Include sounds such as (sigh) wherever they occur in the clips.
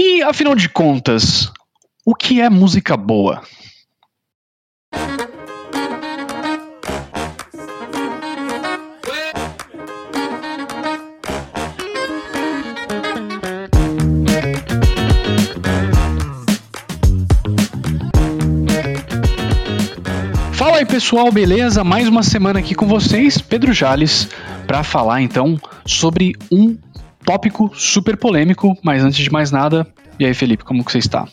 E afinal de contas, o que é música boa? Fala aí pessoal, beleza? Mais uma semana aqui com vocês, Pedro Jales, para falar então sobre um tópico super polêmico, mas antes de mais nada, e aí Felipe, como que você está?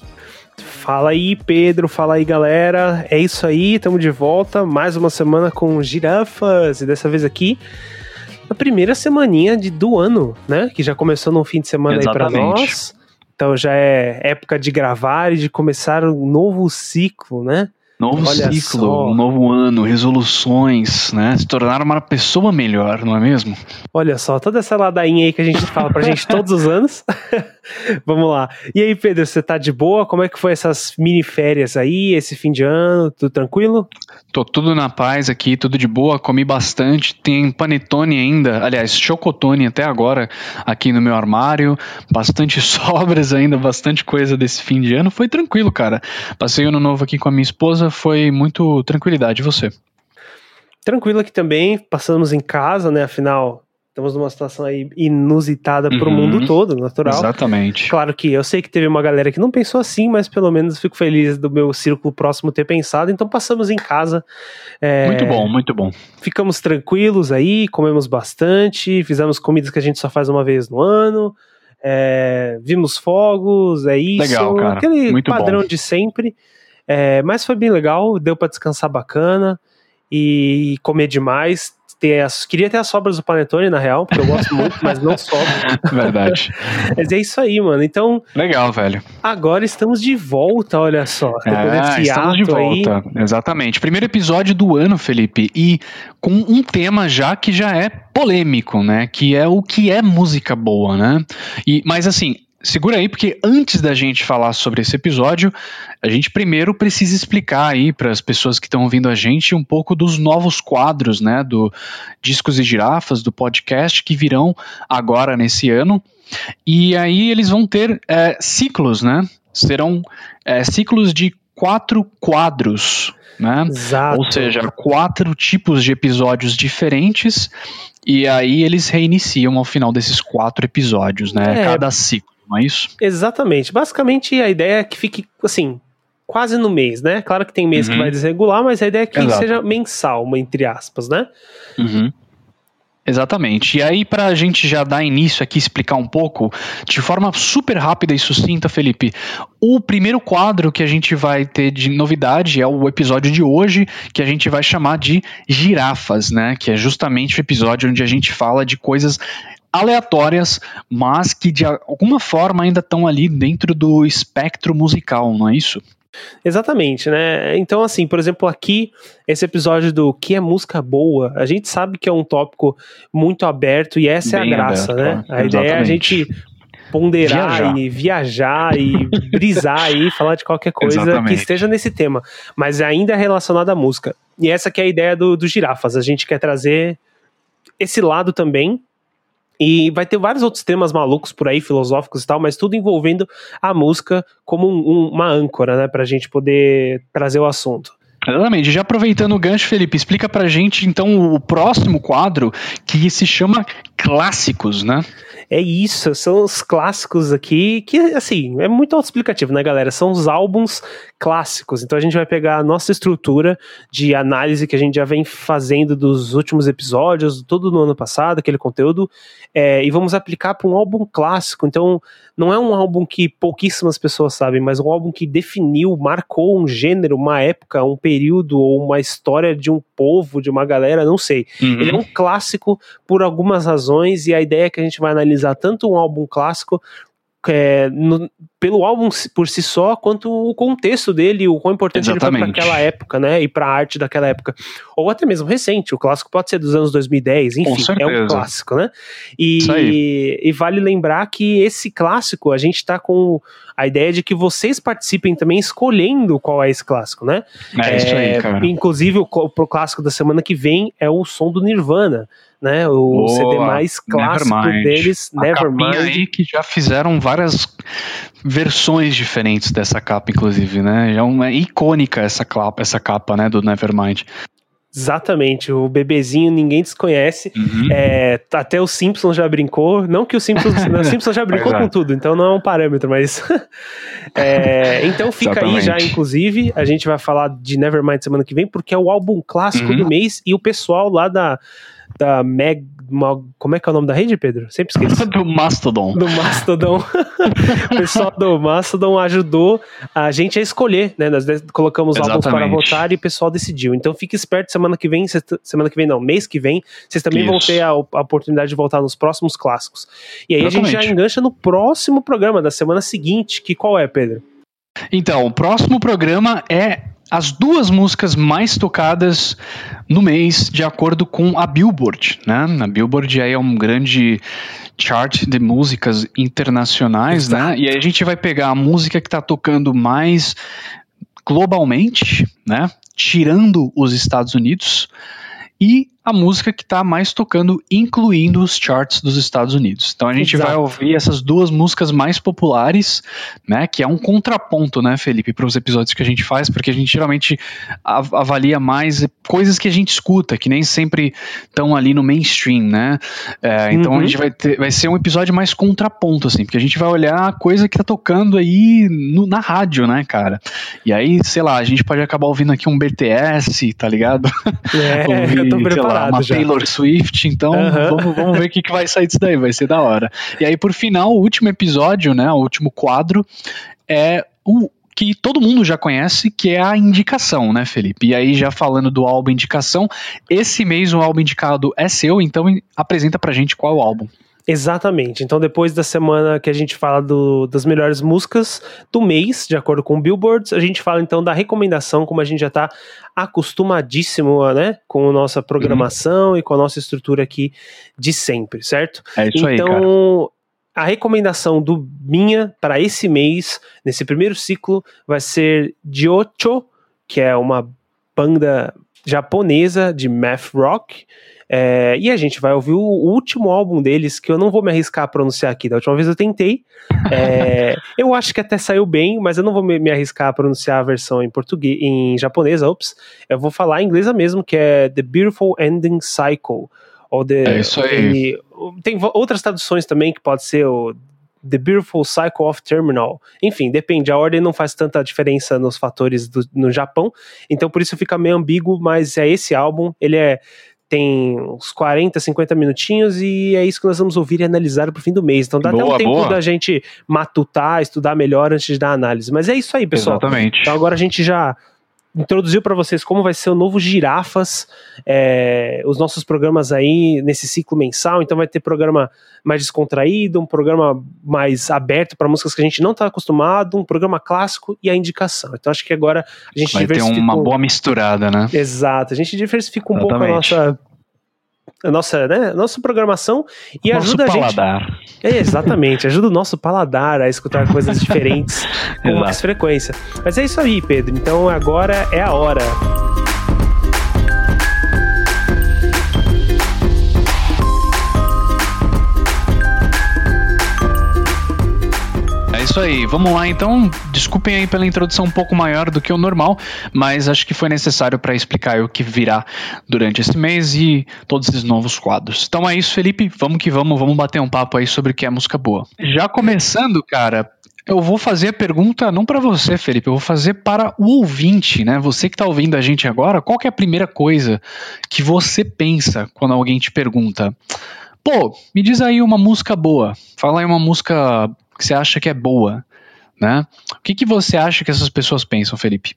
Fala aí, Pedro, fala aí, galera. É isso aí, estamos de volta, mais uma semana com girafas, e dessa vez aqui na primeira semaninha de, do ano, né? Que já começou no fim de semana Exatamente. aí para nós. Então já é época de gravar e de começar um novo ciclo, né? Novo Olha ciclo, só. um novo ano, resoluções, né? Se tornar uma pessoa melhor, não é mesmo? Olha só, toda essa ladainha aí que a gente (laughs) fala pra gente todos os anos. (laughs) Vamos lá. E aí, Pedro, você tá de boa? Como é que foi essas mini férias aí, esse fim de ano? Tudo tranquilo? Tô tudo na paz aqui, tudo de boa, comi bastante, tem panetone ainda, aliás, chocotone até agora aqui no meu armário, bastante (laughs) sobras ainda, bastante coisa desse fim de ano, foi tranquilo, cara. Passei ano novo aqui com a minha esposa, foi muito tranquilidade, e você? Tranquilo aqui também, passamos em casa, né? Afinal, estamos numa situação aí inusitada Uhum. mundo todo, natural. Exatamente. Claro que eu sei que teve uma galera que não pensou assim, mas pelo menos fico feliz do meu círculo próximo ter pensado. Então passamos em casa. é, Muito bom, muito bom. Ficamos tranquilos aí, comemos bastante, fizemos comidas que a gente só faz uma vez no ano. é, vimos fogos, é isso. Legal, cara. Aquele Muito padrão bom. de sempre. É, mas foi bem legal, deu pra descansar bacana e comer demais. Ter as- queria ter as sobras do Panetone, na real, porque eu gosto muito, mas não sobra. (laughs) Verdade. Mas é isso aí, mano. Então, Legal, velho. agora estamos de volta, olha só. É, estamos de hiato aí. volta. Exatamente. Primeiro episódio do ano, Felipe, e com um tema já que já é polêmico, né? Que é o que é música boa, né? E, mas assim, segura aí, porque antes da gente falar sobre esse episódio, a gente primeiro precisa explicar aí para as pessoas que estão ouvindo a gente um pouco dos novos quadros, né? Do Discos e Girafas, do podcast que virão agora nesse ano. E aí eles vão ter é, ciclos, né? Serão é, ciclos de quatro quadros, né? Exato. Ou seja, quatro tipos de episódios diferentes. E aí eles reiniciam ao final desses quatro episódios, né? É. Cada ciclo, não é isso? Exatamente. Basicamente, a ideia é que fique, assim, quase no mês, né? Claro que tem mês que Uhum. vai desregular, mas a ideia é que Exato. seja mensal, uma entre aspas, né? Uhum. Exatamente. E aí, para a gente já dar início aqui, explicar um pouco, de forma super rápida e sucinta, Felipe, o primeiro quadro que a gente vai ter de novidade é o episódio de hoje, que a gente vai chamar de Girafas, né? Que é justamente o episódio onde a gente fala de coisas aleatórias, mas que de alguma forma ainda estão ali dentro do espectro musical, não é isso? Exatamente, né? Então, assim, por exemplo, aqui, esse episódio do que é música boa, a gente sabe que é um tópico muito aberto e essa Bem é a graça, aberto, né? claro. A ideia é a Exatamente. gente ponderar Viajar. e viajar e (laughs) brisar aí, falar de qualquer coisa Exatamente. que esteja nesse tema, mas ainda é relacionado à música. E essa que é a ideia do, do Girafas, a gente quer trazer esse lado também. E vai ter vários outros temas malucos por aí, filosóficos e tal, mas tudo envolvendo a música como um- um- uma âncora, né? Pra gente poder trazer o assunto. Exatamente. Já aproveitando o gancho, Felipe, explica pra gente então o próximo quadro que se chama Clássicos, né? É isso, são os clássicos aqui, que assim, é muito autoexplicativo, né, galera? São os álbuns clássicos. Então a gente vai pegar a nossa estrutura de análise que a gente já vem fazendo dos últimos episódios, tudo no ano passado, aquele conteúdo, é, e vamos aplicar para um álbum clássico. Então não é um álbum que pouquíssimas pessoas sabem, mas um álbum que definiu, marcou um gênero, uma época, um período ou uma história de um povo, de uma galera, não sei. Uhum. Ele é um clássico por algumas razões, e a ideia é que a gente vai analisar tanto um álbum clássico é, no- pelo álbum por si só, quanto o contexto dele, o quão importante ele foi para Exatamente. aquela época, né? E para a arte daquela época. Ou até mesmo recente. O clássico pode ser dos anos 2010, enfim, é um clássico, né? E, e vale lembrar que esse clássico, a gente tá com a ideia de que vocês participem também escolhendo qual é esse clássico, né? É, isso aí, cara. Inclusive, o, pro clássico da semana que vem é o som do Nirvana. né? O Boa, CD mais clássico Nevermind. deles, Nevermind. aí que já fizeram várias versões diferentes dessa capa, inclusive, né? É uma icônica essa capa, essa capa, né, do Nevermind. Exatamente, o bebezinho ninguém desconhece. Uhum. É, até o Simpsons já brincou. Não que o Simpsons, (laughs) o Simpsons já brincou com tudo, então não é um parâmetro, mas. (laughs) é, então fica Exatamente. aí já, inclusive. A gente vai falar de Nevermind semana que vem, porque é o álbum clássico uhum. do mês e o pessoal lá da, da Meg como é que é o nome da rede, Pedro? Sempre esqueço. (laughs) do Mastodon. Do Mastodon. (laughs) o pessoal do Mastodon ajudou a gente a escolher, né? Nós colocamos Exatamente. álbuns para votar e o pessoal decidiu. Então fique esperto semana que vem, semana que vem não, mês que vem, vocês também Isso. vão ter a, a, oportunidade de voltar nos próximos clássicos. E aí Exatamente. a gente já engancha no próximo programa da semana seguinte, que qual é, Pedro? Então, o próximo programa é as duas músicas mais tocadas no mês, de acordo com a Billboard, né? A Billboard aí é um grande chart de músicas internacionais, né? Exato. né? E aí a gente vai pegar a música que está tocando mais globalmente, né? Tirando os Estados Unidos e a música que está mais tocando, incluindo os charts dos Estados Unidos. Então a gente Exato. vai ouvir essas duas músicas mais populares, né? Que é um contraponto, né, Felipe, para os episódios que a gente faz, porque a gente geralmente avalia mais coisas que a gente escuta, que nem sempre estão ali no mainstream, né? É, então uhum. a gente vai ter, vai ser um episódio mais contraponto, assim, porque a gente vai olhar a coisa que tá tocando aí no, na rádio, né, cara? E aí, sei lá, a gente pode acabar ouvindo aqui um BTS, tá ligado? É, (laughs) Ouvir, eu tô preparado uma já. Taylor Swift, então uhum. vamos, vamos ver o que, que vai sair disso daí, vai ser da hora. E aí, por final, o último episódio, né, o último quadro, é o que todo mundo já conhece, que é a indicação, né, Felipe? E aí, já falando do álbum indicação, esse mês o álbum indicado é seu, então apresenta pra gente qual é o álbum. Exatamente. Então, depois da semana que a gente fala do, das melhores músicas do mês, de acordo com o Billboards, a gente fala então da recomendação, como a gente já está acostumadíssimo né, com a nossa programação uhum. e com a nossa estrutura aqui de sempre, certo? É isso então, aí. Então, a recomendação do minha para esse mês, nesse primeiro ciclo, vai ser Diocho, que é uma banda japonesa de math rock. É, e a gente vai ouvir o último álbum deles, que eu não vou me arriscar a pronunciar aqui. Da última vez eu tentei. É, (laughs) eu acho que até saiu bem, mas eu não vou me, me, arriscar a pronunciar a versão em português, em japonês, ops. Eu vou falar em inglês mesmo, que é The Beautiful Ending Cycle. Ou the, é isso aí. E, tem outras traduções também, que pode ser o The Beautiful Cycle of Terminal. Enfim, depende, a ordem não faz tanta diferença nos fatores do, no Japão, então por isso fica meio ambíguo, mas é esse álbum, ele é tem uns 40, 50 minutinhos e é isso que nós vamos ouvir e analisar pro fim do mês. Então dá boa, até um tempo boa. da gente matutar, estudar melhor antes de dar análise. Mas é isso aí, pessoal. Exatamente. Então agora a gente já introduziu para vocês como vai ser o novo Girafas, é, os nossos programas aí nesse ciclo mensal. Então vai ter programa mais descontraído, um programa mais aberto para músicas que a gente não está acostumado, um programa clássico e a indicação. Então acho que agora a gente vai ter uma boa misturada, né? Exato, a gente diversifica um Exatamente. pouco a nossa a nossa, né, nossa programação e nosso ajuda a gente. Paladar. É, exatamente, ajuda o nosso paladar a escutar coisas diferentes (laughs) com mais frequência. Mas é isso aí, Pedro. Então agora é a hora. Isso aí. Vamos lá então. Desculpem aí pela introdução um pouco maior do que o normal, mas acho que foi necessário para explicar o que virá durante esse mês e todos esses novos quadros. Então é isso, Felipe. Vamos que vamos, vamos bater um papo aí sobre o que é música boa. Já começando, cara, eu vou fazer a pergunta não para você, Felipe, eu vou fazer para o ouvinte, né? Você que está ouvindo a gente agora, qual é a primeira coisa que você pensa quando alguém te pergunta? Pô, me diz aí uma música boa. Fala aí uma música que você acha que é boa, né? O que, que você acha que essas pessoas pensam, Felipe?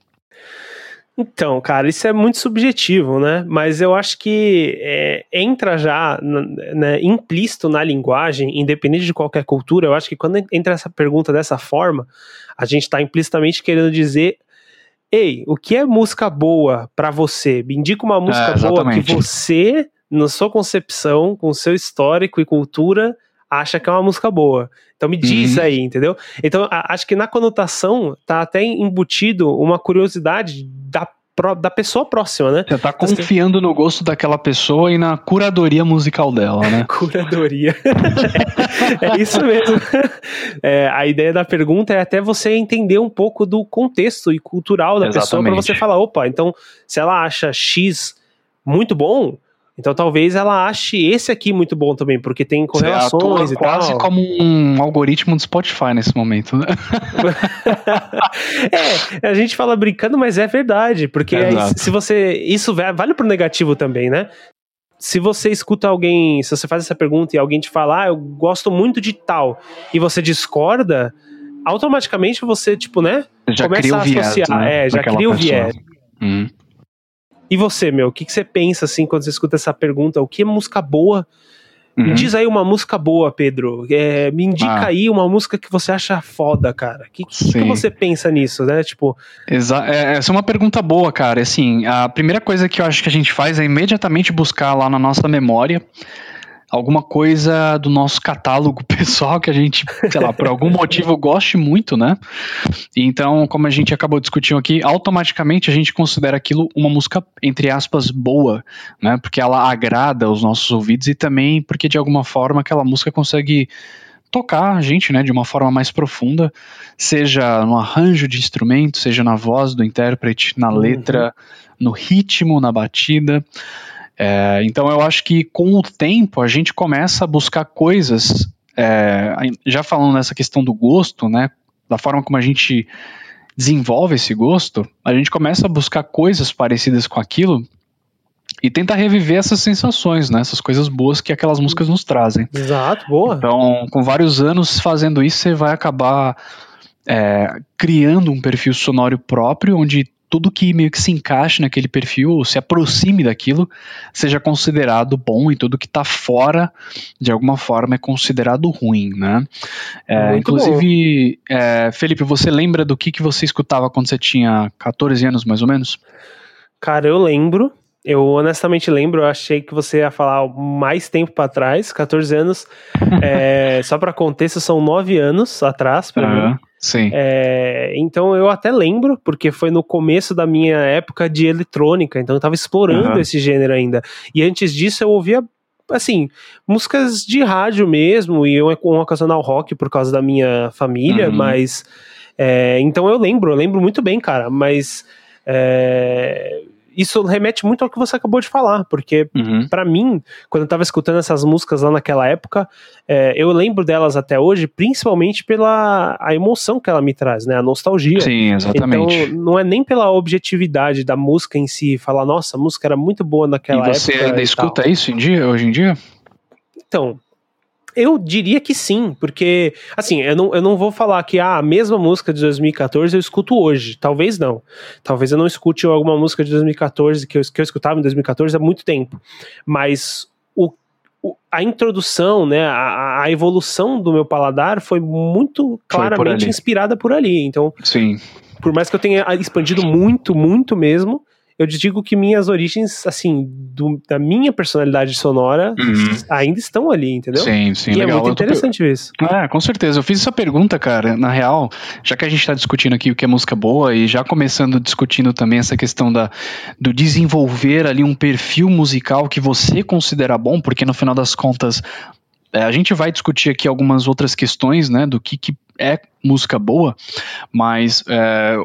Então, cara, isso é muito subjetivo, né? Mas eu acho que é, entra já né, implícito na linguagem, independente de qualquer cultura. Eu acho que quando entra essa pergunta dessa forma, a gente está implicitamente querendo dizer Ei, o que é música boa para você? Me indica uma música é, boa que você, na sua concepção, com seu histórico e cultura, acha que é uma música boa. Então me diz uhum. aí, entendeu? Então a, acho que na conotação tá até embutido uma curiosidade da da pessoa próxima, né? Você tá confiando no gosto daquela pessoa e na curadoria musical dela, né? (laughs) curadoria. (laughs) é, isso mesmo. É, a ideia da pergunta é até você entender um pouco do contexto e cultural da Exatamente. pessoa para você falar, opa, então se ela acha X muito bom, então talvez ela ache esse aqui muito bom também, porque tem correlações e tal. quase como um algoritmo do Spotify nesse momento, né? (laughs) é, a gente fala brincando, mas é verdade, porque é aí, se você isso vale pro negativo também, né? Se você escuta alguém, se você faz essa pergunta e alguém te fala, ah, eu gosto muito de tal, e você discorda, automaticamente você, tipo, né? Já começa a associar. Viés, né? É, já cria o viés. Hum. E você, meu, o que, que você pensa assim quando você escuta essa pergunta? O que é música boa? Uhum. Me diz aí uma música boa, Pedro. É, me indica ah. aí uma música que você acha foda, cara. O que, que, que, você pensa nisso, né? Tipo. Exa é, essa é uma pergunta boa, cara. Assim, a primeira coisa que eu acho que a gente faz é imediatamente buscar lá na nossa memória alguma coisa do nosso catálogo (laughs) pessoal que a gente, sei lá, por algum motivo goste muito, né? Então, como a gente acabou discutindo aqui, automaticamente a gente considera aquilo uma música, entre aspas, boa, né? Porque ela agrada os nossos ouvidos e também porque de alguma forma aquela música consegue tocar a gente, né, de uma forma mais profunda, seja no arranjo de instrumento, seja na voz do intérprete, na uhum. letra, no ritmo, na batida. É, então eu acho que com o tempo a gente começa a buscar coisas, é, já falando nessa questão do gosto, né, da forma como a gente desenvolve esse gosto, a gente começa a buscar coisas parecidas com aquilo e tenta reviver essas sensações, né, essas coisas boas que aquelas músicas nos trazem. Exato, boa. Então, com vários anos fazendo isso, você vai acabar é, criando um perfil sonoro próprio, onde tudo que meio que se encaixe naquele perfil, se aproxime daquilo, seja considerado bom e tudo que está fora, de alguma forma, é considerado ruim, né? É, inclusive, é, Felipe, você lembra do que, que você escutava quando você tinha 14 anos, mais ou menos? Cara, eu lembro. Eu honestamente lembro, eu achei que você ia falar mais tempo para trás, 14 anos. (laughs) é, só para contexto, são 9 anos atrás para uhum. mim. Sim. É, então eu até lembro, porque foi no começo da minha época de eletrônica, então eu tava explorando uhum. esse gênero ainda. E antes disso eu ouvia, assim, músicas de rádio mesmo, e um, um ocasional rock por causa da minha família, uhum. mas. É, então eu lembro, eu lembro muito bem, cara, mas. É, isso remete muito ao que você acabou de falar, porque uhum. para mim, quando eu tava escutando essas músicas lá naquela época, é, eu lembro delas até hoje, principalmente pela a emoção que ela me traz, né? A nostalgia. Sim, exatamente. Então, não é nem pela objetividade da música em si, falar, nossa, a música era muito boa naquela época. E você ainda escuta isso em dia, hoje em dia? Então, eu diria que sim, porque, assim, eu não, eu não vou falar que ah, a mesma música de 2014 eu escuto hoje. Talvez não. Talvez eu não escute alguma música de 2014 que eu, que eu escutava em 2014 há muito tempo. Mas o, o a introdução, né, a, a, evolução do meu paladar foi muito claramente por inspirada por ali. Então, sim. por mais que eu tenha expandido muito, muito mesmo, eu digo que minhas origens, assim, do, da minha personalidade sonora uhum. ainda estão ali, entendeu? Sim, sim, e é legal. é muito interessante isso. É, com certeza. Eu fiz essa pergunta, cara, na real, já que a gente tá discutindo aqui o que é música boa e já começando discutindo também essa questão da, do desenvolver ali um perfil musical que você considera bom, porque no final das contas é, a gente vai discutir aqui algumas outras questões, né, do que, que é música boa, mas é,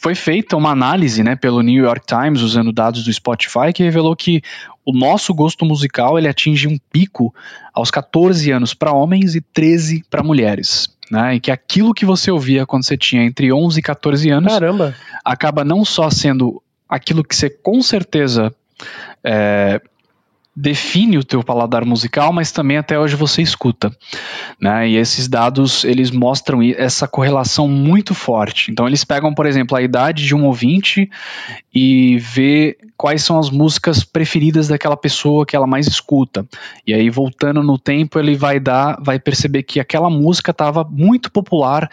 foi feita uma análise né, pelo New York Times, usando dados do Spotify, que revelou que o nosso gosto musical ele atinge um pico aos 14 anos para homens e 13 para mulheres. Né, e que aquilo que você ouvia quando você tinha entre 11 e 14 anos Caramba. acaba não só sendo aquilo que você com certeza é, define o teu paladar musical, mas também até hoje você escuta, né? E esses dados eles mostram essa correlação muito forte. Então eles pegam, por exemplo, a idade de um ouvinte e vê quais são as músicas preferidas daquela pessoa que ela mais escuta. E aí voltando no tempo ele vai dar, vai perceber que aquela música estava muito popular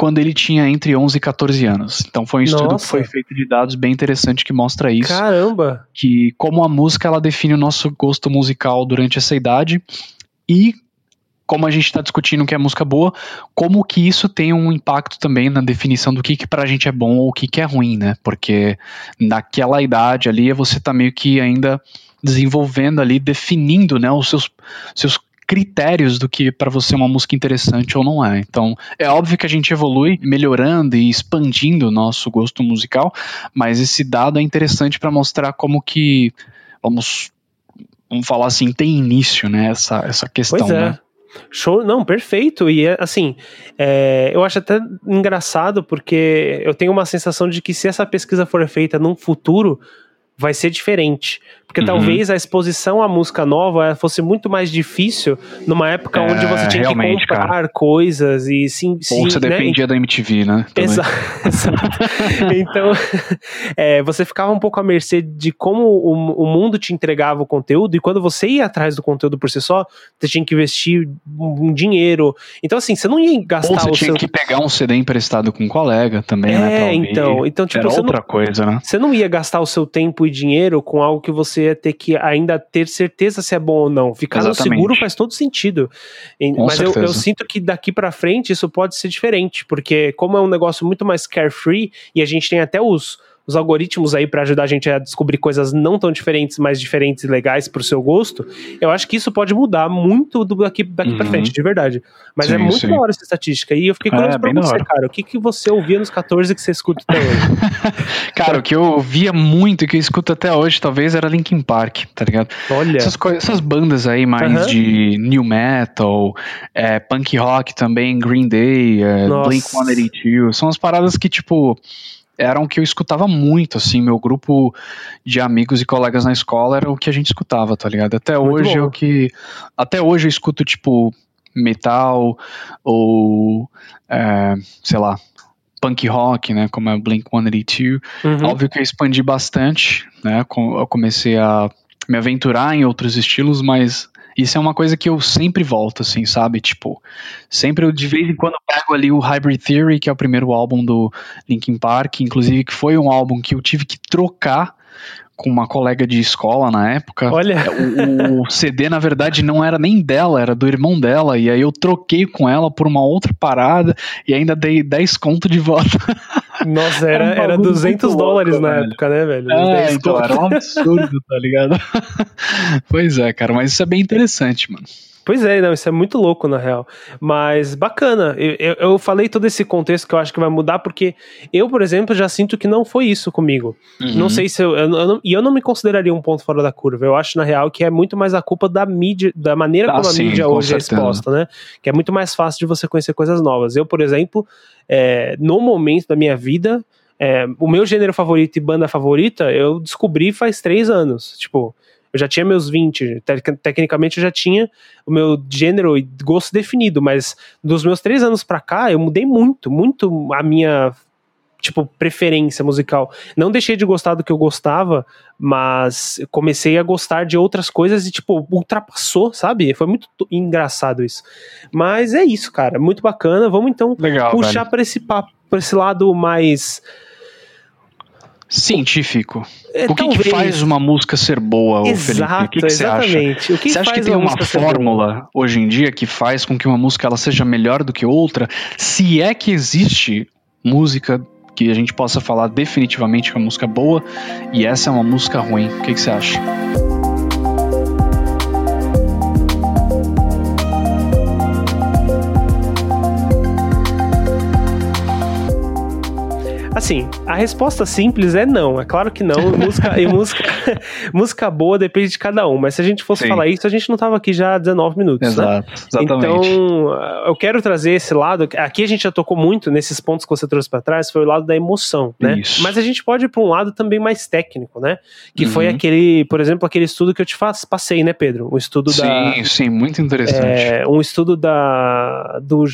quando ele tinha entre 11 e 14 anos. Então foi um estudo Nossa. que foi feito de dados bem interessante que mostra isso. Caramba! Que como a música ela define o nosso gosto musical durante essa idade e como a gente está discutindo o que é música boa, como que isso tem um impacto também na definição do que, que pra gente é bom ou o que, que é ruim, né? Porque naquela idade ali você tá meio que ainda desenvolvendo ali, definindo né, os seus, seus critérios do que para você é uma música interessante ou não é. Então, é óbvio que a gente evolui melhorando e expandindo o nosso gosto musical, mas esse dado é interessante para mostrar como que vamos vamos falar assim, tem início, né, essa essa questão, pois é. né? Show, não, perfeito. E assim, é, eu acho até engraçado porque eu tenho uma sensação de que se essa pesquisa for feita num futuro, vai ser diferente. Porque uhum. talvez a exposição à música nova fosse muito mais difícil numa época é, onde você tinha que comprar cara. coisas e sim. sim Ou você né? dependia da MTV, né? (laughs) Exato. então, (laughs) é, você ficava um pouco à mercê de como o, o, mundo te entregava o conteúdo, e quando você ia atrás do conteúdo por si só, você tinha que investir um dinheiro. Então, assim, você não ia gastar Ou você o tinha seu... que pegar um CD emprestado com um colega também, é, né? É, então, então, tipo, Era outra não, coisa, né? Você não ia gastar o seu tempo e dinheiro com algo que você ia ter que ainda ter certeza se é bom ou não. Ficar Exatamente. no seguro faz todo sentido. Com Mas eu, eu, sinto que daqui para frente isso pode ser diferente, porque como é um negócio muito mais carefree e a gente tem até os os algoritmos aí para ajudar a gente a descobrir coisas não tão diferentes, mas diferentes e legais pro seu gosto, eu acho que isso pode mudar muito do daqui, daqui uhum. pra frente, de verdade. Mas é sim, é muito sim. da hora essa estatística. E eu fiquei curioso é, pra você, cara. O que, que você ouvia nos 14 que você escuta até hoje? (laughs) cara, o que eu ouvia muito e que eu escuto até hoje, talvez, era Linkin Park, tá ligado? Olha. Essas, essas bandas aí mais uhum. de new metal, é, punk rock também, Green Day, é, Blink 182, são as paradas que, tipo eram que eu escutava muito, assim, meu grupo de amigos e colegas na escola era o que a gente escutava, tá ligado? Até muito hoje é o que. Até hoje eu escuto, tipo, metal ou. É, sei lá. Punk rock, né, como é Blink 182. Uhum. Óbvio que eu expandi bastante, né, eu comecei a me aventurar em outros estilos, mas isso é uma coisa que eu sempre volto, assim, sabe? Tipo, sempre eu de vez em quando pego ali o Hybrid Theory, que é o primeiro álbum do Linkin Park, inclusive que foi um álbum que eu tive que trocar com uma colega de escola na época. Olha. O, o, CD, na verdade, não era nem dela, era do irmão dela. E aí eu troquei com ela por uma outra parada e ainda dei 10 conto de volta. (laughs) Nossa, era, era, um era 200 dólares louco, na velho. época, né, velho? É, então, era um absurdo, tá ligado? (laughs) pois é, cara, mas isso é bem interessante, mano. Pois é, não, isso é muito louco na real. Mas bacana. Eu, eu, eu, falei todo esse contexto que eu acho que vai mudar, porque eu, por exemplo, já sinto que não foi isso comigo. Uhum. Não sei se eu. eu, não, e eu não me consideraria um ponto fora da curva. Eu acho, na real, que é muito mais a culpa da mídia, da maneira ah, como sim, a mídia hoje certeza. é exposta, né? Que é muito mais fácil de você conhecer coisas novas. Eu, por exemplo, é, no momento da minha vida. É, o meu gênero favorito e banda favorita eu descobri faz três anos. Tipo, eu já tinha meus 20, tecnicamente eu já tinha o meu gênero e gosto definido, mas dos meus três anos pra cá eu mudei muito, muito a minha tipo, preferência musical. Não deixei de gostar do que eu gostava, mas comecei a gostar de outras coisas e, tipo, ultrapassou, sabe? Foi muito engraçado isso. Mas é isso, cara. Muito bacana. Vamos então Legal, puxar para esse papo, pra esse lado mais científico. É, o que, que, faz uma música ser boa, Exato, Felipe? O que, você acha? O que você acha que tem uma, uma fórmula hoje em dia que faz com que uma música ela seja melhor do que outra? Se é que existe música que a gente possa falar definitivamente que é uma música boa e essa é uma música ruim. O que, que você acha? Assim, a resposta simples é não. É claro que não. música, e música, (laughs) música boa depende de cada um. Mas se a gente fosse Sim. falar isso, a gente não tava aqui já há 19 minutos. Né? Exato, né? exatamente. Então, eu quero trazer esse lado. Aqui a gente já tocou muito nesses pontos que você trouxe para trás, foi o lado da emoção, né? Isso. Mas a gente pode ir para um lado também mais técnico, né? Que uhum. foi aquele, por exemplo, aquele estudo que eu te faz, passei, né, Pedro? Um estudo sim, da. Sim, sim, muito interessante. É, um estudo da, do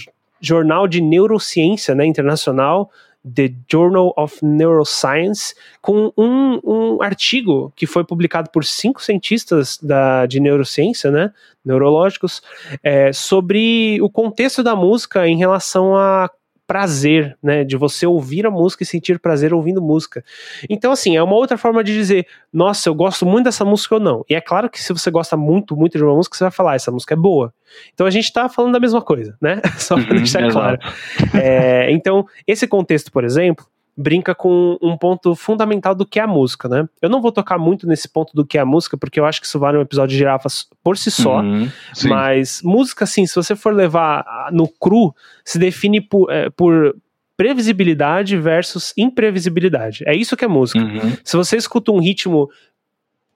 Jornal de Neurociência né, Internacional The Journal of Neuroscience, com um, um artigo que foi publicado por cinco cientistas da, de neurociência, né, neurológicos, é, sobre o contexto da música em relação a prazer, né? De você ouvir a música e sentir prazer ouvindo música. Então, assim, é uma outra forma de dizer, nossa, eu gosto muito dessa música ou não. E é claro que se você gosta muito, muito de uma música, você vai falar, essa música é boa. Então a gente tá falando da mesma coisa, né? (laughs) Só pra uhum, deixar claro. É, então, esse contexto, por exemplo, brinca com um ponto fundamental do que é a música, né? Eu não vou tocar muito nesse ponto do que é a música, porque eu acho que isso vale um episódio de girafas por si só. Uhum, mas música, assim, se você for levar no cru, se define por, é, por previsibilidade versus imprevisibilidade. É isso que é música. Uhum. Se você escuta um ritmo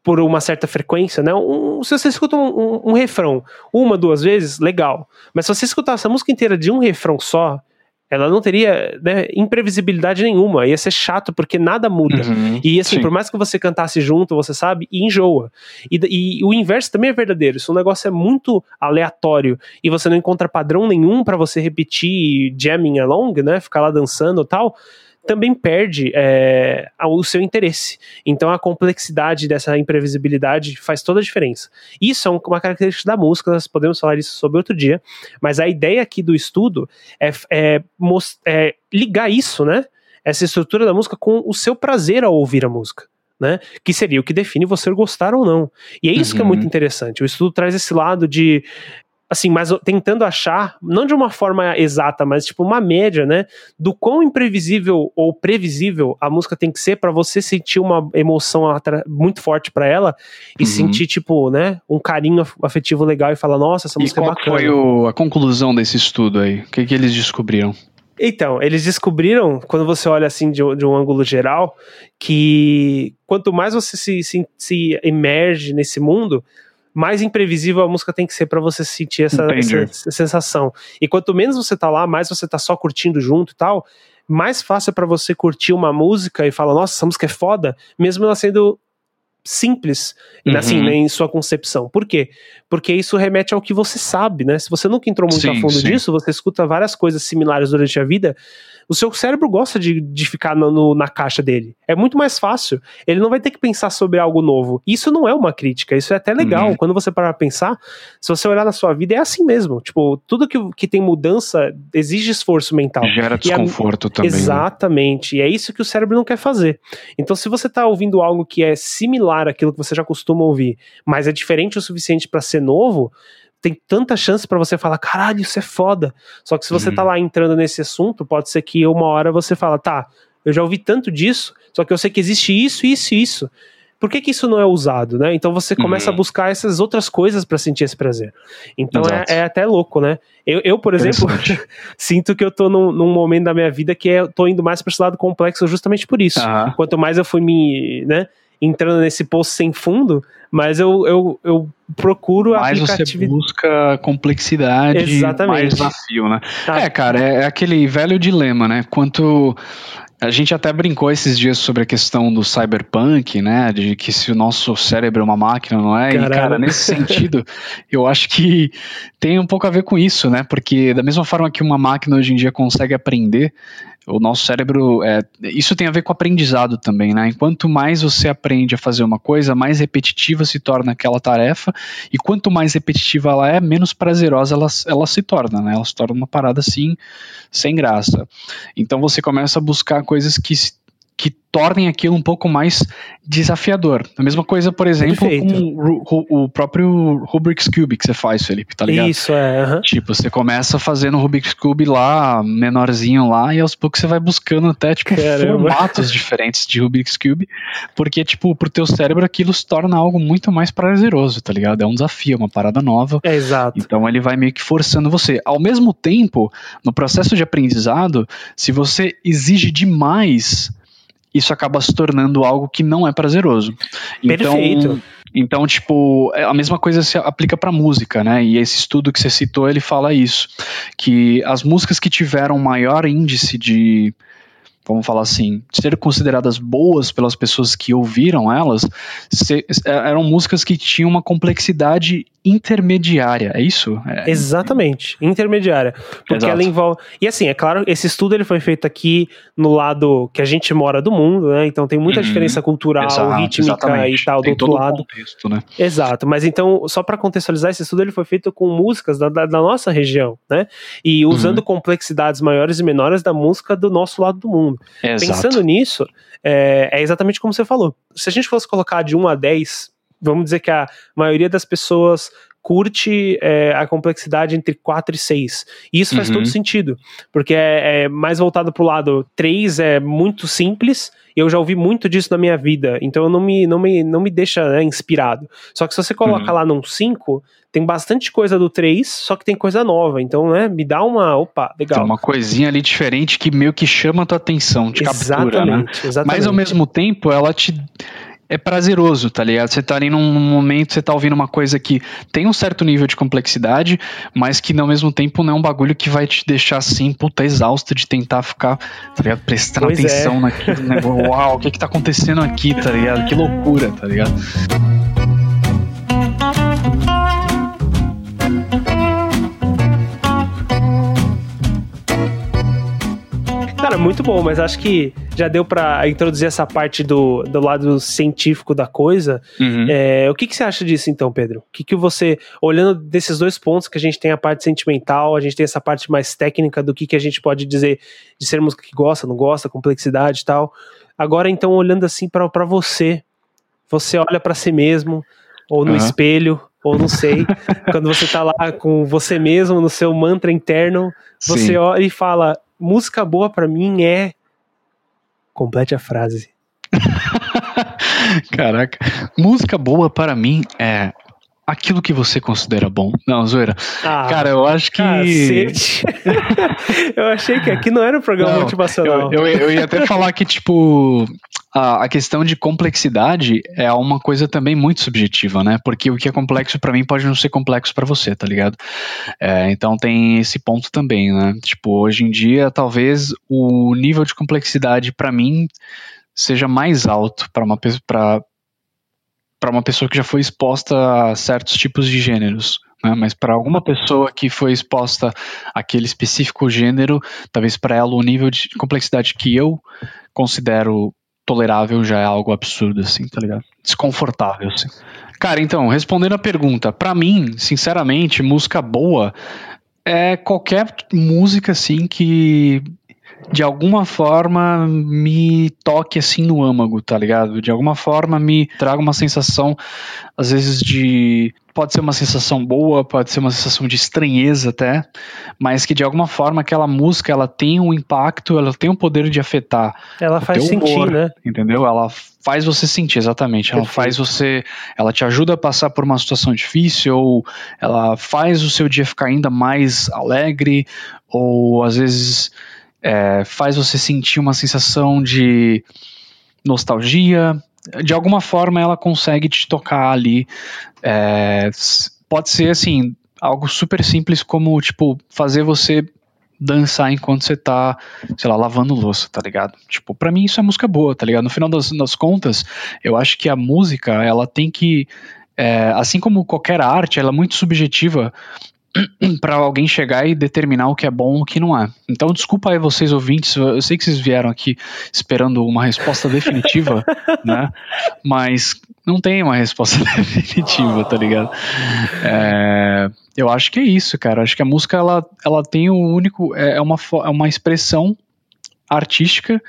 por uma certa frequência, né? Um, se você escuta um, um, um, refrão uma, duas vezes, legal. Mas se você escutar essa música inteira de um refrão só, ela não teria né, imprevisibilidade nenhuma, ia ser chato porque nada muda. Uhum, e assim, sim. por mais que você cantasse junto, você sabe, enjoa. E, e, o inverso também é verdadeiro. Se o negócio é muito aleatório e você não encontra padrão nenhum para você repetir jamming along, né, ficar lá dançando e tal, também perde é, o seu interesse. Então a complexidade dessa imprevisibilidade faz toda a diferença. Isso é uma característica da música, nós podemos falar isso sobre outro dia, mas a ideia aqui do estudo é, é, é ligar isso, né? Essa estrutura da música com o seu prazer ao ouvir a música. Né? Que seria o que define você gostar ou não. E é isso uhum. que é muito uhum. interessante. O estudo traz esse lado de assim, mas tentando achar, não de uma forma exata, mas tipo uma média, né, do quão imprevisível ou previsível a música tem que ser para você sentir uma emoção muito forte para ela e uhum. sentir tipo, né, um carinho afetivo legal e falar, nossa, essa música e é bacana. qual foi o, a conclusão desse estudo aí? O que, que eles descobriram? Então, eles descobriram, quando você olha assim de, de, um ângulo geral, que quanto mais você se, se, se emerge nesse mundo, mais imprevisível a música tem que ser para você sentir essa, essa, sensação. E quanto menos você tá lá, mais você tá só curtindo junto e tal, mais fácil é para você curtir uma música e falar, nossa, essa música é foda, mesmo ela sendo simples, uhum. assim, né, em sua concepção. Por quê? Porque isso remete ao que você sabe, né? Se você nunca entrou muito sim, a fundo sim. disso, você escuta várias coisas similares durante a vida, o seu cérebro gosta de, de ficar no, no, na caixa dele. É muito mais fácil. Ele não vai ter que pensar sobre algo novo. Isso não é uma crítica, isso é até legal. Uhum. Quando você parar pra pensar, se você olhar na sua vida, é assim mesmo. Tipo, tudo que, que tem mudança exige esforço mental. Gera desconforto a, também. Né? Exatamente. Né? E é isso que o cérebro não quer fazer. Então, se você tá ouvindo algo que é similar àquilo que você já costuma ouvir, mas é diferente o suficiente para ser novo, tem tanta chance para você falar, caralho, isso é foda. Só que se você uhum. tá lá entrando nesse assunto, pode ser que uma hora você fala, tá, eu já ouvi tanto disso, só que eu sei que existe isso, isso e isso. Por que, que isso não é usado, né? Então você começa uhum. a buscar essas outras coisas para sentir esse prazer. Então é, é, até louco, né? Eu, eu por exemplo, (laughs) sinto que eu tô num, num, momento da minha vida que é, eu tô indo mais para esse lado complexo justamente por isso. Quanto mais eu fui me, né, entrando nesse poço sem fundo, mas eu, eu, eu procuro mais aplicatividade. você busca complexidade, Exatamente. mais desafio, né? Ah. É, cara, é, é, aquele velho dilema, né? Quanto a gente até brincou esses dias sobre a questão do cyberpunk, né? De que se o nosso cérebro é uma máquina, não é? Caralho. E, cara, nesse sentido, (laughs) eu acho que tem um pouco a ver com isso, né? Porque da mesma forma que uma máquina hoje em dia consegue aprender, o nosso cérebro, é, isso tem a ver com aprendizado também, né? Enquanto mais você aprende a fazer uma coisa, mais repetitiva se torna aquela tarefa, e quanto mais repetitiva ela é, menos prazerosa ela, ela se torna, né? Ela se torna uma parada assim, sem graça. Então você começa a buscar coisas que que tornem aquilo um pouco mais desafiador. A mesma coisa, por exemplo, Perfeito. com o, o, próprio Rubik's Cube que você faz, Felipe, tá ligado? Isso, é. Uh -huh. Tipo, você começa fazendo o Rubik's Cube lá, menorzinho lá, e aos poucos você vai buscando até, tipo, Caramba. formatos diferentes de Rubik's Cube, porque, tipo, pro teu cérebro aquilo se torna algo muito mais prazeroso, tá ligado? É um desafio, uma parada nova. É, exato. Então ele vai meio que forçando você. Ao mesmo tempo, no processo de aprendizado, se você exige demais isso acaba se tornando algo que não é prazeroso. Então, Perfeito. Então, tipo, é a mesma coisa se aplica para música, né? E esse estudo que você citou, ele fala isso, que as músicas que tiveram maior índice de vamos falar assim, ser consideradas boas pelas pessoas que ouviram elas, se, é, eram músicas que tinham uma complexidade intermediária, é isso? É, Exatamente, intermediária. Porque Exato. ela envolve. E assim, é claro, esse estudo ele foi feito aqui no lado que a gente mora do mundo, né? Então tem muita uhum. diferença cultural, Exato, rítmica exatamente. e tal tem do outro lado. Contexto, né? Exato, mas então, só para contextualizar, esse estudo ele foi feito com músicas da, da, da nossa região, né? E usando uhum. complexidades maiores e menores da música do nosso lado do mundo. Exato. Pensando nisso, é, é exatamente como você falou. Se a gente fosse colocar de 1 a 10 vamos dizer que a maioria das pessoas curte é, a complexidade entre 4 e 6. E isso faz uhum. todo sentido, porque é, é mais voltado para o lado 3 é muito simples, eu já ouvi muito disso na minha vida, então não me, não me, não me deixa né, inspirado. Só que se você coloca uhum. lá num 5, tem bastante coisa do 3, só que tem coisa nova, então né, me dá uma, opa, legal. Tem uma coisinha ali diferente que meio que chama a tua atenção, te exatamente, captura, né? Exatamente. Mas ao mesmo tempo ela te é prazeroso, tá ligado? Você tá ali num momento, você tá ouvindo uma coisa que tem um certo nível de complexidade, mas que ao mesmo tempo não é um bagulho que vai te deixar assim, puta, exausto de tentar ficar, tá ligado? Prestando pois atenção é. naquilo, né? Uau, o que que tá acontecendo aqui, tá ligado? Que loucura, tá ligado? Cara, muito bom, mas acho que já deu para introduzir essa parte do, do lado científico da coisa. Uhum. É, o que, que você acha disso, então, Pedro? O que, que você, olhando desses dois pontos, que a gente tem a parte sentimental, a gente tem essa parte mais técnica do que, que a gente pode dizer de ser música que gosta, não gosta, complexidade e tal. Agora, então, olhando assim para você, você olha para si mesmo, ou no uhum. espelho, ou não sei, (laughs) quando você tá lá com você mesmo, no seu mantra interno, você Sim. olha e fala: música boa para mim é. Complete a frase. (laughs) Caraca. Música boa para mim é aquilo que você considera bom. Não, zoeira. Ah, Cara, eu acho que. (laughs) eu achei que aqui não era um programa não, motivacional. Eu, eu, eu, ia até falar que, tipo, a, a, questão de complexidade é uma coisa também muito subjetiva, né? Porque o que é complexo para mim pode não ser complexo para você, tá ligado? É, então tem esse ponto também, né? Tipo, hoje em dia, talvez o nível de complexidade para mim seja mais alto para uma para para uma pessoa que já foi exposta a certos tipos de gêneros. Né? Mas para alguma pessoa que foi exposta àquele específico gênero, talvez para ela o nível de complexidade que eu considero tolerável já é algo absurdo, assim, tá ligado? Desconfortável, assim. Cara, então, respondendo a pergunta, para mim, sinceramente, música boa é qualquer música, assim, que de alguma forma me toque assim no âmago, tá ligado? De alguma forma me traga uma sensação, às vezes, de. Pode ser uma sensação boa, pode ser uma sensação de estranheza até, mas que de alguma forma aquela música ela tem um impacto, ela tem o um poder de afetar. Ela faz sentir, humor, né? Entendeu? Ela faz você sentir, exatamente. Ela Perfeito. faz você. Ela te ajuda a passar por uma situação difícil, ou ela faz o seu dia ficar ainda mais alegre, ou às vezes é, faz você sentir uma sensação de nostalgia. De alguma forma ela consegue te tocar ali. É, pode ser assim, algo super simples como, tipo, fazer você dançar enquanto você tá, sei lá, lavando louça, tá ligado? Tipo, pra mim isso é música boa, tá ligado? No final das, das contas, eu acho que a música, ela tem que, é, assim como qualquer arte, ela é muito subjetiva (clears throat) para alguém chegar e determinar o que é bom e o que não é. Então, desculpa aí vocês ouvintes, eu sei que vocês vieram aqui esperando uma resposta definitiva, (laughs) né? Mas não tem uma resposta (laughs) definitiva, tá ligado? É, eu acho que é isso, cara. Acho que a música ela, ela tem o único é, é uma é uma expressão artística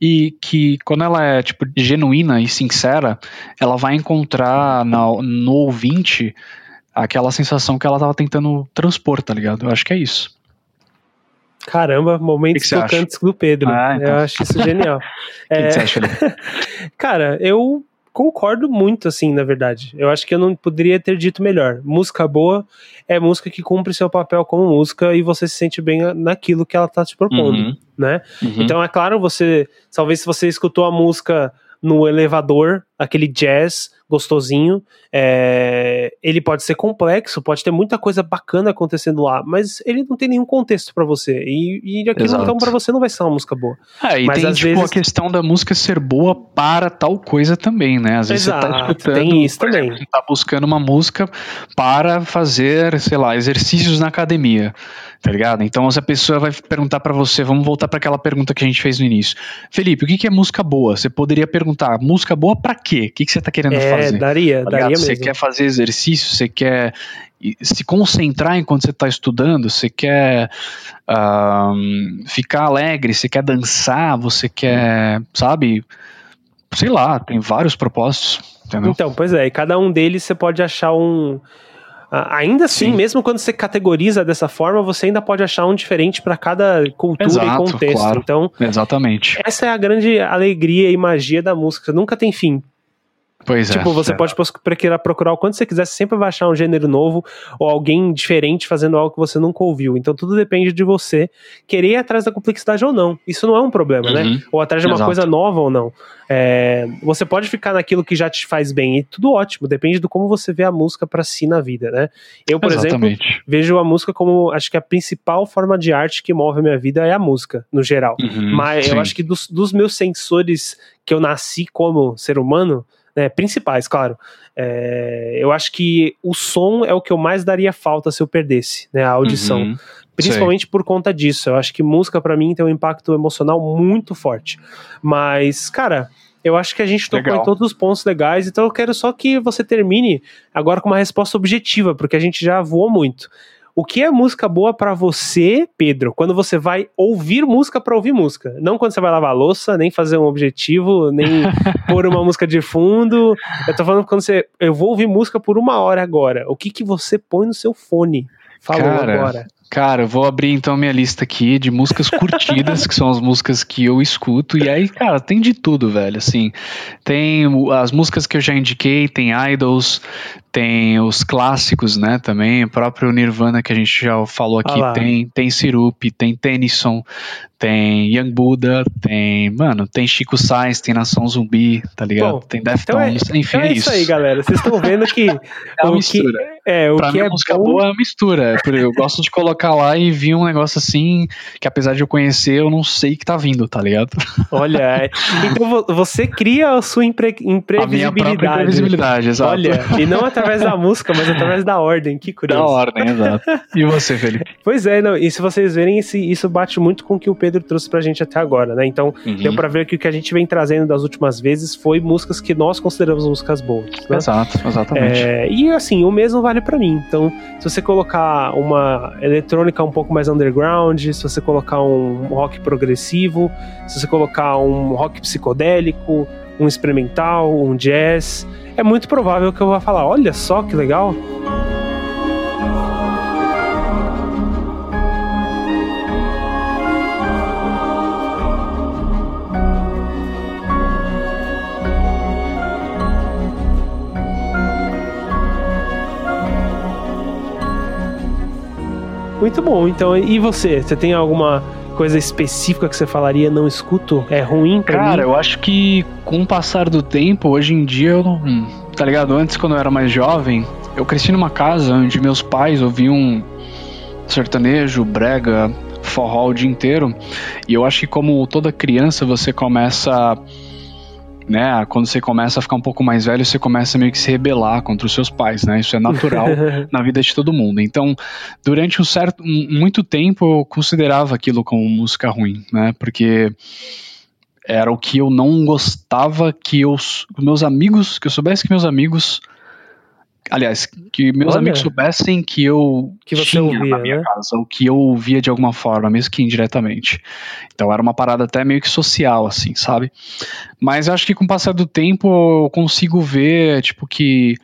e que quando ela é tipo genuína e sincera, ela vai encontrar na, no ouvinte aquela sensação que ela tava tentando transpor, tá ligado? Eu acho que é isso. Caramba, momentos que que tocantes do Pedro. Ah, então. Eu acho isso genial. O (laughs) é... que, você acha, (laughs) Cara, eu concordo muito, assim, na verdade. Eu acho que eu não poderia ter dito melhor. Música boa é música que cumpre seu papel como música e você se sente bem naquilo que ela tá te propondo, uhum. né? Uhum. Então, é claro, você, talvez se você escutou a música no elevador, aquele jazz gostosinho. É, ele pode ser complexo, pode ter muita coisa bacana acontecendo lá, mas ele não tem nenhum contexto para você. E, e aquilo Exato. então para você não vai ser uma música boa. É, e Mas tem às tipo, vezes- a questão da música ser boa para tal coisa também, né? Às vezes você tá Exato, escutando, tem isso também. exemplo, você tá buscando uma música para fazer, sei lá, exercícios na academia, tá ligado? Então essa pessoa vai perguntar pra você, vamos voltar para aquela pergunta que a gente fez no início. Felipe, o que que é música boa? Você poderia perguntar, música boa pra quê? O que que você tá querendo É, fazer? Daria, Tá daria? Você mesmo. quer fazer exercício, você quer e- se concentrar enquanto você está estudando, você quer ficar alegre, você quer dançar, você quer, sabe? Sei lá, tem vários propósitos, entendeu? Então, pois é, e cada um deles você pode achar um. Ainda assim, Sim. mesmo quando você categoriza dessa forma, você ainda pode achar um diferente para cada cultura e Exato, contexto. claro. Então, Exatamente. essa é a grande alegria e magia da música. Nunca tem fim. Pois é. tipo, você é. pode procurar, procurar o quanto você quiser, você sempre vai achar um gênero novo ou alguém diferente fazendo algo que você nunca ouviu. Então tudo depende de você querer ir atrás da complexidade ou não. Isso não é um problema, né? Uhum. Ou atrás de uma Exato. coisa nova ou não. É, você pode ficar naquilo que já te faz bem e tudo ótimo, depende do como você vê a música pra si na vida, né? Eu, por exemplo, Exatamente. vejo a música como acho que a principal forma de arte que move a minha vida é a música, no geral. Uhum, Mas eu sim. acho que dos, dos meus sensores que eu nasci como ser humano, né, principais, claro, é, eu acho que o som é o que eu mais daria falta se eu perdesse, né, a audição. Uhum, Principalmente por conta disso. Eu acho que música pra mim tem um impacto emocional muito forte. Mas, cara, eu acho que a gente tocou Legal. em todos os pontos legais, então eu quero só que você termine agora com uma resposta objetiva, porque a gente já voou muito. O que é música boa pra você, Pedro, quando você vai ouvir música pra ouvir música? Não quando você vai lavar a louça, nem fazer um objetivo, nem (laughs) pôr uma música de fundo. Eu tô falando quando você. Eu vou ouvir música por uma hora agora. O que, que você põe no seu fone? Falou Cara, agora. Cara, eu vou abrir então minha lista aqui de músicas curtidas, que são as músicas que eu escuto. E aí, cara, tem de tudo, velho. Assim, tem as músicas que eu já indiquei, tem Idols, tem os clássicos, né? Também, o próprio Nirvana que a gente já falou aqui, Ah tem, tem Sirup, tem Tennyson, tem Young Buddha, tem, mano, tem Chico Sainz, tem Nação Zumbi, tá ligado? Bom, tem Então é, Deftones, enfim, então é é isso aí, galera. Vocês estão vendo que (laughs) É uma o que mistura. é o pra que mim, é a música bom, boa é uma mistura. Eu gosto de colocar lá e vir um negócio assim, que apesar de eu conhecer, eu não sei que tá vindo, tá ligado? Olha, é. (laughs) então vo- você cria a sua impre, A minha própria imprevisibilidade. imprevisibilidade, exato. Olha, e não através da música, mas através da ordem. Que da curioso. ordem, exato. E você, Felipe? Pois é, não, e se vocês verem, isso bate muito com o que o Pedro trouxe pra gente até agora, né? Então, Uhum. deu pra ver que o que a gente vem trazendo das últimas vezes foi músicas que nós consideramos músicas boas. Né? Exato, exatamente. É, e assim, o mesmo vale pra mim. Então, se você colocar uma eletrônica um pouco mais underground, se você colocar um rock progressivo, se você colocar um rock psicodélico, um experimental, um jazz, é muito provável que eu vá falar: olha só que legal. Muito bom. Então, e você? Você tem alguma coisa específica que você falaria não escuto? É ruim pra Cara, mim? eu acho que com o passar do tempo, hoje em dia eu não. Tá ligado? Antes, quando eu era mais jovem, eu cresci numa casa onde meus pais ouviam sertanejo, brega, forró o dia inteiro. E eu acho que, como toda criança, você começa. Né, quando você começa a ficar um pouco mais velho, você começa meio que se rebelar contra os seus pais, né? Isso é natural (laughs) na vida de todo mundo. Então, durante um certo, um- muito tempo, eu considerava aquilo como música ruim, né? Porque era o que eu não gostava que eu, os meus amigos, que eu soubesse que meus amigos, aliás, que meus Olha. amigos soubessem que eu Que tinha ouvia, na minha né? casa, o que eu ouvia de alguma forma, mesmo que indiretamente. Então era uma parada até meio que social, assim, sabe? Mas eu acho que com o passar do tempo eu consigo ver, tipo, que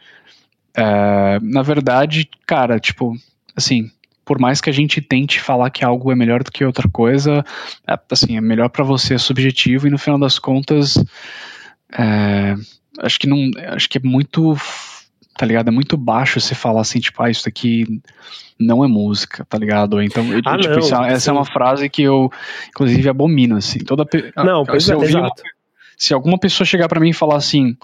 é, na verdade, cara, tipo, assim, por mais que a gente tente falar que algo é melhor do que outra coisa, é, assim, é melhor pra você, é subjetivo e no final das contas, é, acho que não, acho que é muito, tá ligado? É muito baixo você falar assim, tipo, ah, isso aqui não é música, tá ligado? Então, eu, Ah, tipo, não, isso é- essa é uma frase que eu, inclusive, abomino, assim. Toda pe- Não, ah, pois se é, se alguma pessoa chegar pra mim e falar assim,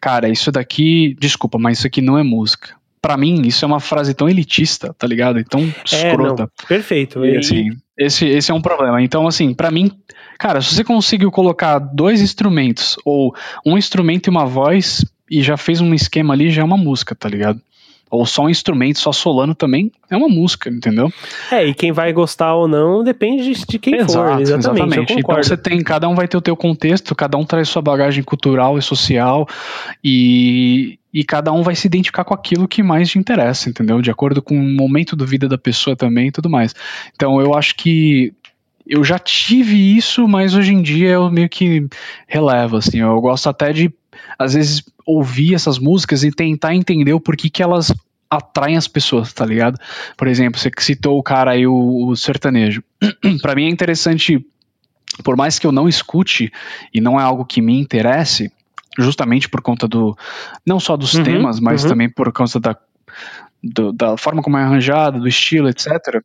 cara, isso daqui, desculpa, mas isso aqui não é música. Pra mim, isso é uma frase tão elitista, tá ligado? E tão escrota. É, não, perfeito. E, assim, esse, esse é um problema. Então, assim, pra mim, cara, se você conseguiu colocar dois instrumentos, ou um instrumento e uma voz, e já fez um esquema ali, já é uma música, tá ligado? Ou só um instrumento, só solano também, é uma música, entendeu? É, e quem vai gostar ou não depende de, quem for. Exatamente, eu Então você tem, cada um vai ter o teu contexto, cada um traz sua bagagem cultural e social, e, e cada um vai se identificar com aquilo que mais te interessa, entendeu? De acordo com o momento da vida da pessoa também e tudo mais. Então eu acho que eu já tive isso, mas hoje em dia eu meio que relevo, assim, eu gosto até de, às vezes, ouvir essas músicas e tentar entender o porquê que elas atraem as pessoas, tá ligado? Por exemplo, você citou o cara aí, o, o sertanejo. (clears throat) Pra mim é interessante, por mais que eu não escute e não é algo que me interesse, justamente por conta do, não só dos Uhum, temas, mas uhum. também por causa da, do- da forma como é arranjado, do estilo, etc.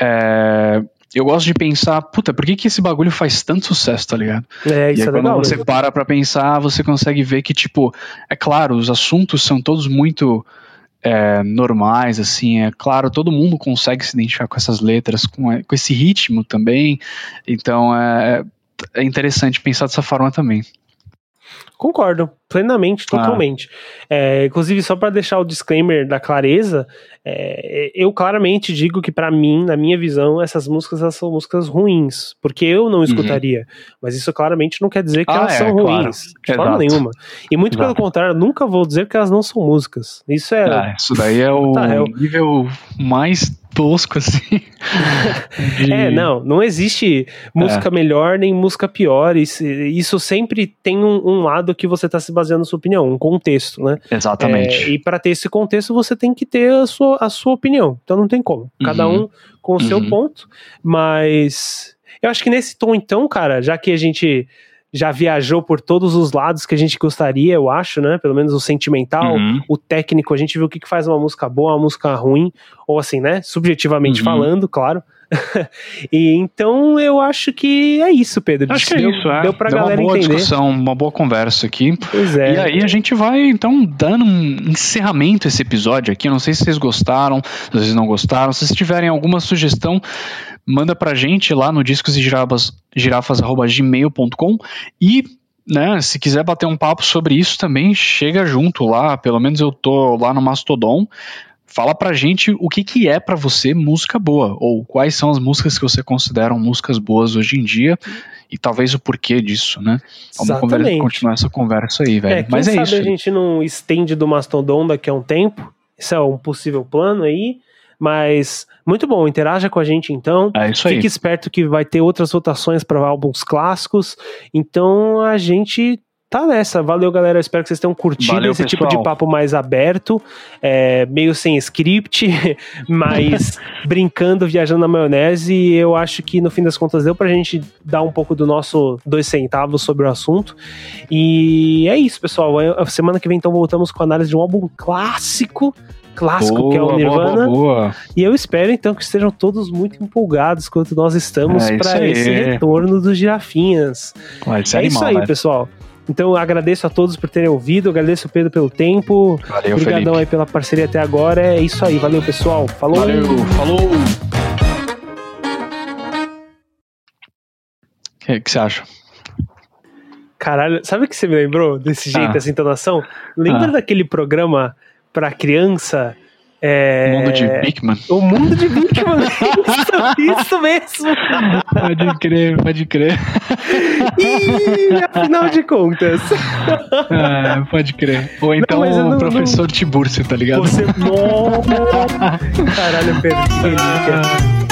É, eu gosto de pensar, puta, por que, que esse bagulho faz tanto sucesso, tá ligado? É, e isso aí, é quando legal. você mesmo. para pra pensar, você consegue ver que, tipo, é claro, os assuntos são todos muito é, normais, assim, é claro, todo mundo consegue se identificar com essas letras, com, com esse ritmo também, então é, é interessante pensar dessa forma também. Concordo, plenamente, Ah. totalmente. É, inclusive, só para deixar o disclaimer da clareza, é, eu claramente digo que, pra mim, na minha visão, essas músicas elas são músicas ruins, porque eu não escutaria. Mas isso claramente não quer dizer que Uhum. Ah, elas é, são claro. ruins, de forma Exato. nenhuma. E muito pelo Exato. contrário, eu nunca vou dizer que elas não são músicas. Isso é. Ah, isso daí é o Tá, é o- nível mais tosco, (laughs) assim. de- É, não, não existe música melhor nem música pior. Isso, isso sempre tem um, um lado que você tá se baseando na sua opinião, um contexto, né? Exatamente. É, e para ter esse contexto, você tem que ter a sua, a sua opinião. Então não tem como. Cada Uhum. um com o seu Uhum. ponto. Mas eu acho que nesse tom, então, cara, já que a gente já viajou por todos os lados que a gente gostaria, eu acho, né? Pelo menos o sentimental, Uhum. o técnico, a gente viu o que, que faz uma música boa, uma música ruim, ou assim, né? Subjetivamente Uhum. falando, claro. (laughs) e então eu acho que é isso, Pedro. Acho que é deu, isso, é. Deu pra Deu galera uma boa entender. discussão, uma boa conversa aqui. Pois é. E aí a gente vai, então, dando um encerramento esse episódio aqui. Eu não sei se vocês gostaram, se vocês não gostaram. Se vocês tiverem alguma sugestão, manda pra gente lá no discos e girafas, girafas.gmail.com e né, se quiser bater um papo sobre isso também, chega junto lá. Pelo menos eu tô lá no Mastodon. Fala pra gente o que, que é pra você música boa, ou quais são as músicas que você considera músicas boas hoje em dia, e talvez o porquê disso, né? Vamos continuar essa conversa aí, É, velho. quem Mas é sabe isso. a gente não estende do Mastodon daqui a um tempo. Isso é um possível plano aí. Mas muito bom, interaja com a gente então. É isso aí. Fique esperto que vai ter outras votações para álbuns clássicos. Então a gente tá nessa. Valeu, galera. Espero que vocês tenham curtido Valeu, esse tipo de pessoal. papo mais aberto, é, meio sem script, (laughs) mas (laughs) brincando, viajando na maionese. E eu acho que no fim das contas deu pra gente dar um pouco do nosso dois centavos sobre o assunto. E é isso, pessoal. A semana que vem então voltamos com a análise de um álbum clássico. Clássico, que é o Boa, Nirvana. Boa, boa, E eu espero então que estejam todos muito empolgados quanto nós estamos É isso para esse retorno dos girafinhas. boa. Isso é, É isso animal, aí, velho. pessoal. Então eu agradeço a todos por terem ouvido, agradeço o Pedro pelo tempo. Valeu, Obrigadão Felipe. aí pela parceria até agora. É isso aí, valeu pessoal. Falou. Valeu, falou. O que, que você acha? Caralho, sabe o que você me lembrou desse jeito, Ah. dessa entonação? Lembra Ah. daquele programa pra criança? É... Mundo de Bigman. O mundo de Bigman. isso, (laughs) isso mesmo. Pode crer, pode crer. Ih, afinal de contas. É, pode crer. Ou então não- o professor Tiburcio, tá ligado? Você. (laughs) Caralho, eu perdi.